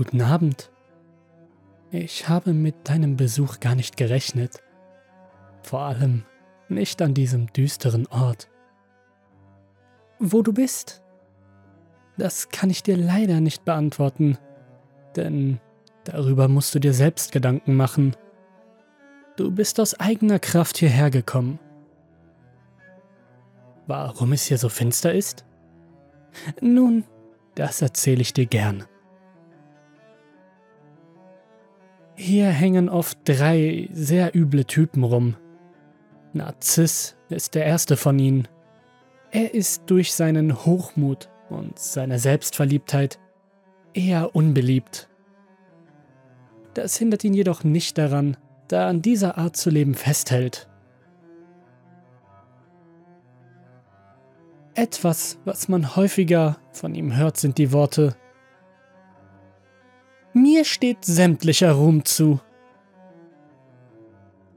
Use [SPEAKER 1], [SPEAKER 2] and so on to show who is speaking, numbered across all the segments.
[SPEAKER 1] guten Abend. Ich habe mit deinem Besuch gar nicht gerechnet. Vor allem nicht an diesem düsteren Ort. Wo du bist? Das kann ich dir leider nicht beantworten, denn darüber musst du dir selbst Gedanken machen. Du bist aus eigener Kraft hierher gekommen. Warum es hier so finster ist? Nun, das erzähle ich dir gern. Hier hängen oft drei sehr üble Typen rum. Narziss ist der erste von ihnen. Er ist durch seinen Hochmut und seine Selbstverliebtheit eher unbeliebt. Das hindert ihn jedoch nicht daran, da er an dieser Art zu leben festhält. Etwas, was man häufiger von ihm hört, sind die Worte Mir steht sämtlicher Ruhm zu.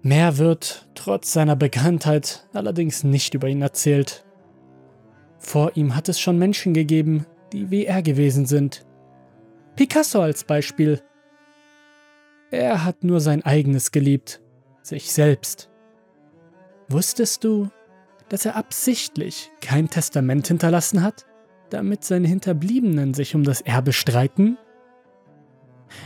[SPEAKER 1] Mehr wird, trotz seiner Bekanntheit, allerdings nicht über ihn erzählt. Vor ihm hat es schon Menschen gegeben, die wie er gewesen sind. Picasso als Beispiel. Er hat nur sein eigenes geliebt, sich selbst. Wusstest du, dass er absichtlich kein Testament hinterlassen hat, damit seine Hinterbliebenen sich um das Erbe streiten?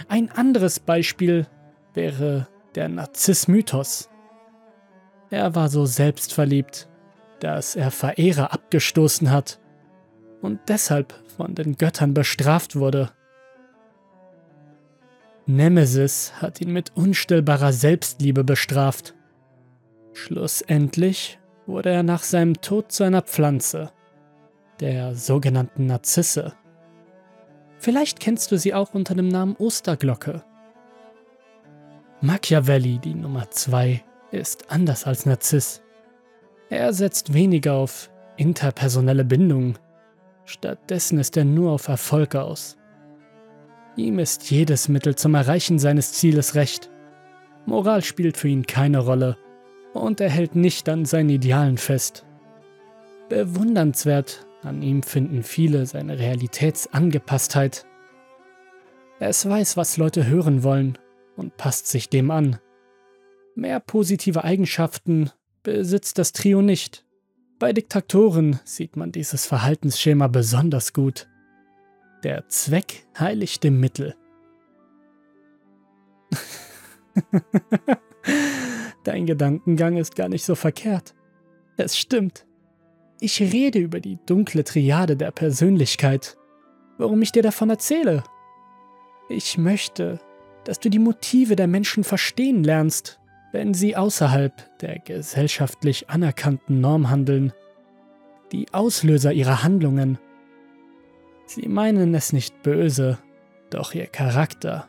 [SPEAKER 1] Ein anderes Beispiel wäre der Narzissmythos. Er war so selbstverliebt, dass er Verehrer abgestoßen hat und deshalb von den Göttern bestraft wurde. Nemesis hat ihn mit unstillbarer Selbstliebe bestraft. Schlussendlich wurde er nach seinem Tod zu einer Pflanze, der sogenannten Narzisse. Vielleicht kennst du sie auch unter dem Namen Osterglocke. Machiavelli, die Nummer 2, ist anders als Narziss. Er setzt weniger auf interpersonelle Bindungen. Stattdessen ist er nur auf Erfolg aus. Ihm ist jedes Mittel zum Erreichen seines Zieles recht. Moral spielt für ihn keine Rolle und er hält nicht an seinen Idealen fest. Bewundernswert an ihm finden viele seine Realitätsangepasstheit. Es weiß, was Leute hören wollen und passt sich dem an. Mehr positive Eigenschaften besitzt das Trio nicht. Bei Diktatoren sieht man dieses Verhaltensschema besonders gut. Der Zweck heiligt dem Mittel. Dein Gedankengang ist gar nicht so verkehrt. Es stimmt. Ich rede über die dunkle Triade der Persönlichkeit. Warum ich dir davon erzähle? Ich möchte, dass du die Motive der Menschen verstehen lernst, wenn sie außerhalb der gesellschaftlich anerkannten Norm handeln. Die Auslöser ihrer Handlungen. Sie meinen es nicht böse, doch ihr Charakter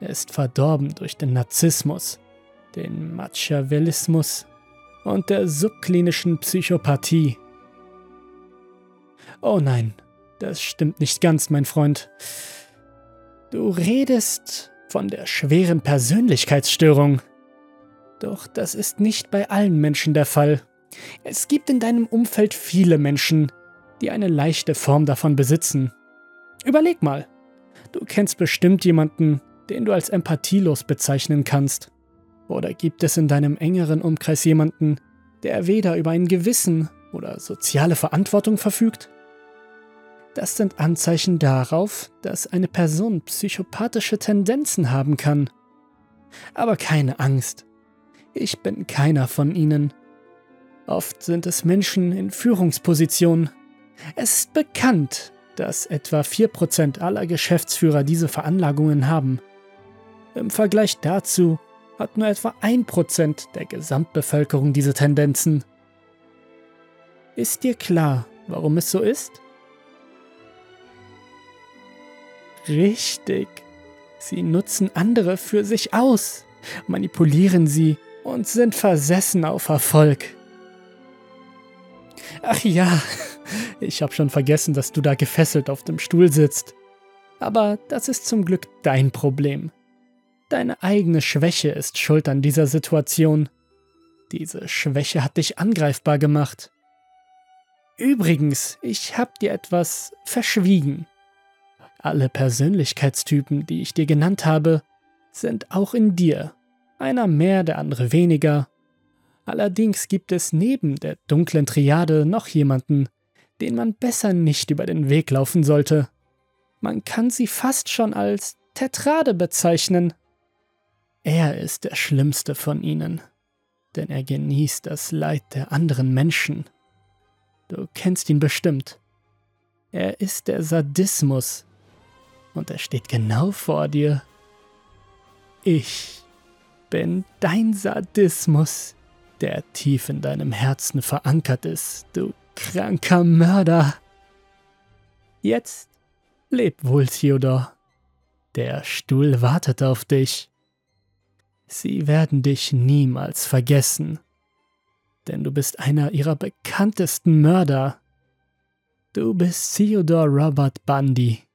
[SPEAKER 1] ist verdorben durch den Narzissmus den Machiavellismus und der subklinischen Psychopathie. Oh nein, das stimmt nicht ganz, mein Freund. Du redest von der schweren Persönlichkeitsstörung. Doch das ist nicht bei allen Menschen der Fall. Es gibt in deinem Umfeld viele Menschen, die eine leichte Form davon besitzen. Überleg mal, du kennst bestimmt jemanden, den du als empathielos bezeichnen kannst. Oder gibt es in deinem engeren Umkreis jemanden, der weder über ein Gewissen oder soziale Verantwortung verfügt? Das sind Anzeichen darauf, dass eine Person psychopathische Tendenzen haben kann. Aber keine Angst, ich bin keiner von ihnen. Oft sind es Menschen in Führungspositionen. Es ist bekannt, dass etwa 4% aller Geschäftsführer diese Veranlagungen haben. Im Vergleich dazu hat nur etwa ein Prozent der Gesamtbevölkerung diese Tendenzen. Ist dir klar, warum es so ist? Richtig. Sie nutzen andere für sich aus, manipulieren sie und sind versessen auf Erfolg. Ach ja, ich habe schon vergessen, dass du da gefesselt auf dem Stuhl sitzt. Aber das ist zum Glück dein Problem. Deine eigene Schwäche ist schuld an dieser Situation. Diese Schwäche hat dich angreifbar gemacht. Übrigens, ich hab dir etwas verschwiegen. Alle Persönlichkeitstypen, die ich dir genannt habe, sind auch in dir. Einer mehr, der andere weniger. Allerdings gibt es neben der dunklen Triade noch jemanden, den man besser nicht über den Weg laufen sollte. Man kann sie fast schon als Tetrade bezeichnen. Er ist der schlimmste von ihnen, denn er genießt das Leid der anderen Menschen. Du kennst ihn bestimmt. Er ist der Sadismus, und er steht genau vor dir. Ich bin dein Sadismus, der tief in deinem Herzen verankert ist, du kranker Mörder. Jetzt leb wohl, Theodor. Der Stuhl wartet auf dich. Sie werden dich niemals vergessen, denn du bist einer ihrer bekanntesten Mörder. Du bist Theodore Robert Bundy.